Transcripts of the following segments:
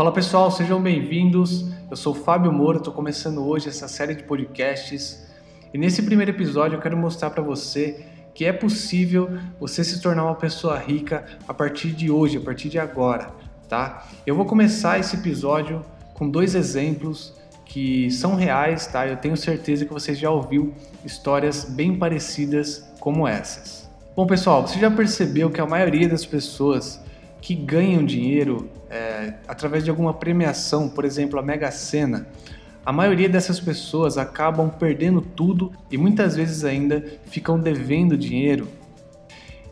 Fala pessoal, sejam bem-vindos. Eu sou Fábio Moura, estou começando hoje essa série de podcasts e nesse primeiro episódio eu quero mostrar para você que é possível você se tornar uma pessoa rica a partir de hoje, a partir de agora, tá? Eu vou começar esse episódio com dois exemplos que são reais, tá? Eu tenho certeza que você já ouviu histórias bem parecidas como essas. Bom, pessoal, você já percebeu que a maioria das pessoas que ganham dinheiro é, através de alguma premiação, por exemplo, a Mega Sena, a maioria dessas pessoas acabam perdendo tudo e muitas vezes ainda ficam devendo dinheiro.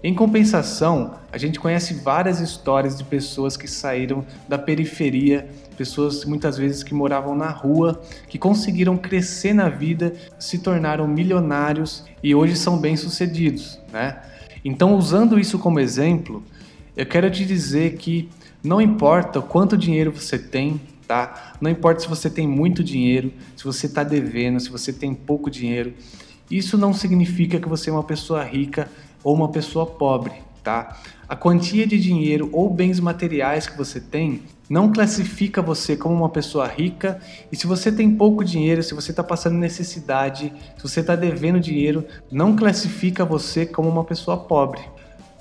Em compensação, a gente conhece várias histórias de pessoas que saíram da periferia, pessoas muitas vezes que moravam na rua, que conseguiram crescer na vida, se tornaram milionários e hoje são bem-sucedidos, né? Então, usando isso como exemplo, eu quero te dizer que não importa quanto dinheiro você tem, tá? Não importa se você tem muito dinheiro, se você está devendo, se você tem pouco dinheiro. Isso não significa que você é uma pessoa rica ou uma pessoa pobre, tá? A quantia de dinheiro ou bens materiais que você tem não classifica você como uma pessoa rica. E se você tem pouco dinheiro, se você está passando necessidade, se você está devendo dinheiro, não classifica você como uma pessoa pobre.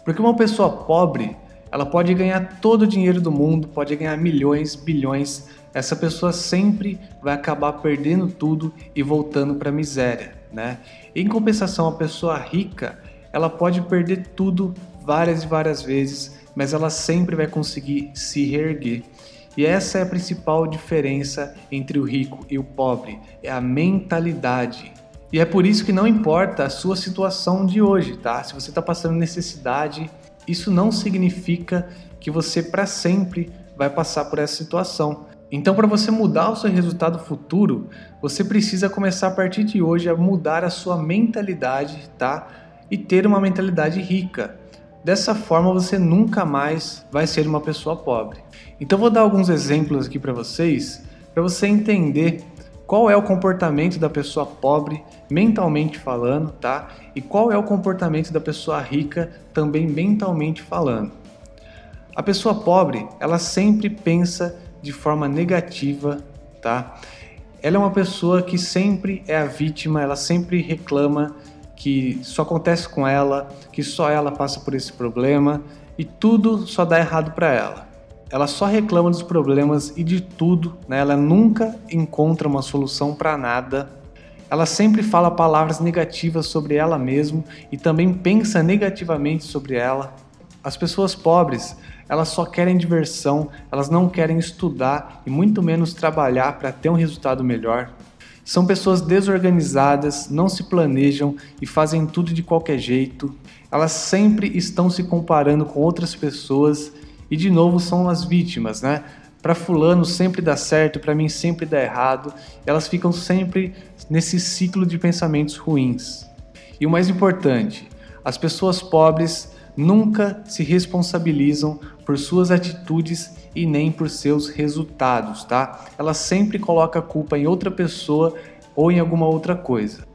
Porque uma pessoa pobre, ela pode ganhar todo o dinheiro do mundo, pode ganhar milhões, bilhões. Essa pessoa sempre vai acabar perdendo tudo e voltando para a miséria, né? Em compensação, a pessoa rica, ela pode perder tudo várias e várias vezes, mas ela sempre vai conseguir se reerguer. E essa é a principal diferença entre o rico e o pobre, é a mentalidade. E é por isso que não importa a sua situação de hoje, tá? Se você está passando necessidade, isso não significa que você para sempre vai passar por essa situação. Então, para você mudar o seu resultado futuro, você precisa começar a partir de hoje a mudar a sua mentalidade, tá? E ter uma mentalidade rica. Dessa forma, você nunca mais vai ser uma pessoa pobre. Então, vou dar alguns exemplos aqui para vocês, para você entender qual é o comportamento da pessoa pobre mentalmente falando, tá? E qual é o comportamento da pessoa rica também mentalmente falando. A pessoa pobre, ela sempre pensa de forma negativa, tá? Ela é uma pessoa que sempre é a vítima, ela sempre reclama que só acontece com ela, que só ela passa por esse problema e tudo só dá errado para ela ela só reclama dos problemas e de tudo, né? ela nunca encontra uma solução para nada. Ela sempre fala palavras negativas sobre ela mesma e também pensa negativamente sobre ela. As pessoas pobres, elas só querem diversão, elas não querem estudar e muito menos trabalhar para ter um resultado melhor. São pessoas desorganizadas, não se planejam e fazem tudo de qualquer jeito. Elas sempre estão se comparando com outras pessoas e de novo são as vítimas, né? Para fulano sempre dá certo, para mim sempre dá errado. Elas ficam sempre nesse ciclo de pensamentos ruins. E o mais importante, as pessoas pobres nunca se responsabilizam por suas atitudes e nem por seus resultados, tá? Ela sempre coloca a culpa em outra pessoa ou em alguma outra coisa.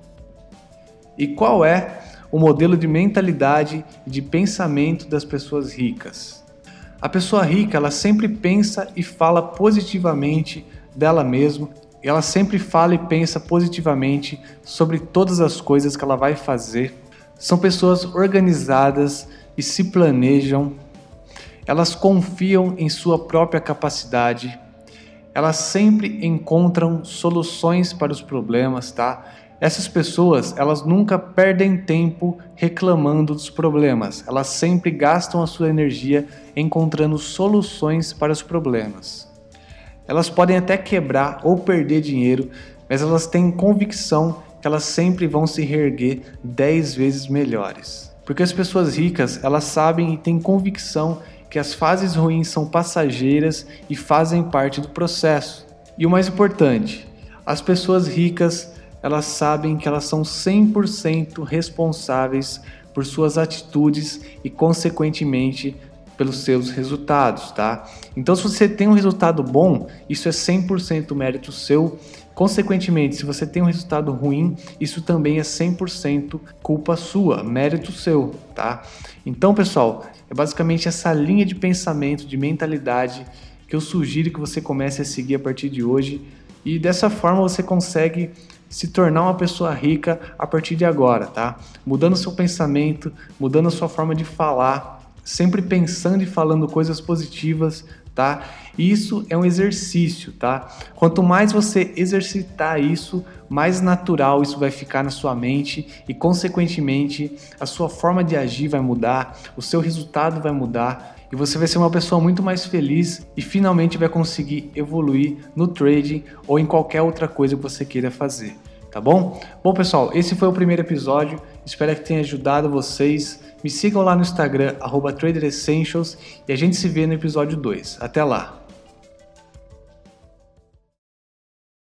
E qual é o modelo de mentalidade e de pensamento das pessoas ricas? A pessoa rica, ela sempre pensa e fala positivamente dela mesma, ela sempre fala e pensa positivamente sobre todas as coisas que ela vai fazer. São pessoas organizadas e se planejam. Elas confiam em sua própria capacidade. Elas sempre encontram soluções para os problemas, tá? Essas pessoas, elas nunca perdem tempo reclamando dos problemas. Elas sempre gastam a sua energia encontrando soluções para os problemas. Elas podem até quebrar ou perder dinheiro, mas elas têm convicção que elas sempre vão se reerguer 10 vezes melhores. Porque as pessoas ricas, elas sabem e têm convicção que as fases ruins são passageiras e fazem parte do processo. E o mais importante, as pessoas ricas elas sabem que elas são 100% responsáveis por suas atitudes e, consequentemente, pelos seus resultados, tá? Então, se você tem um resultado bom, isso é 100% mérito seu. Consequentemente, se você tem um resultado ruim, isso também é 100% culpa sua, mérito seu, tá? Então, pessoal, é basicamente essa linha de pensamento, de mentalidade que eu sugiro que você comece a seguir a partir de hoje e dessa forma você consegue se tornar uma pessoa rica a partir de agora, tá? Mudando seu pensamento, mudando a sua forma de falar, sempre pensando e falando coisas positivas, tá? Isso é um exercício, tá? Quanto mais você exercitar isso, mais natural isso vai ficar na sua mente e, consequentemente, a sua forma de agir vai mudar, o seu resultado vai mudar e você vai ser uma pessoa muito mais feliz e finalmente vai conseguir evoluir no trading ou em qualquer outra coisa que você queira fazer, tá bom? Bom, pessoal, esse foi o primeiro episódio. Espero que tenha ajudado vocês. Me sigam lá no Instagram, @traderessentials e a gente se vê no episódio 2. Até lá!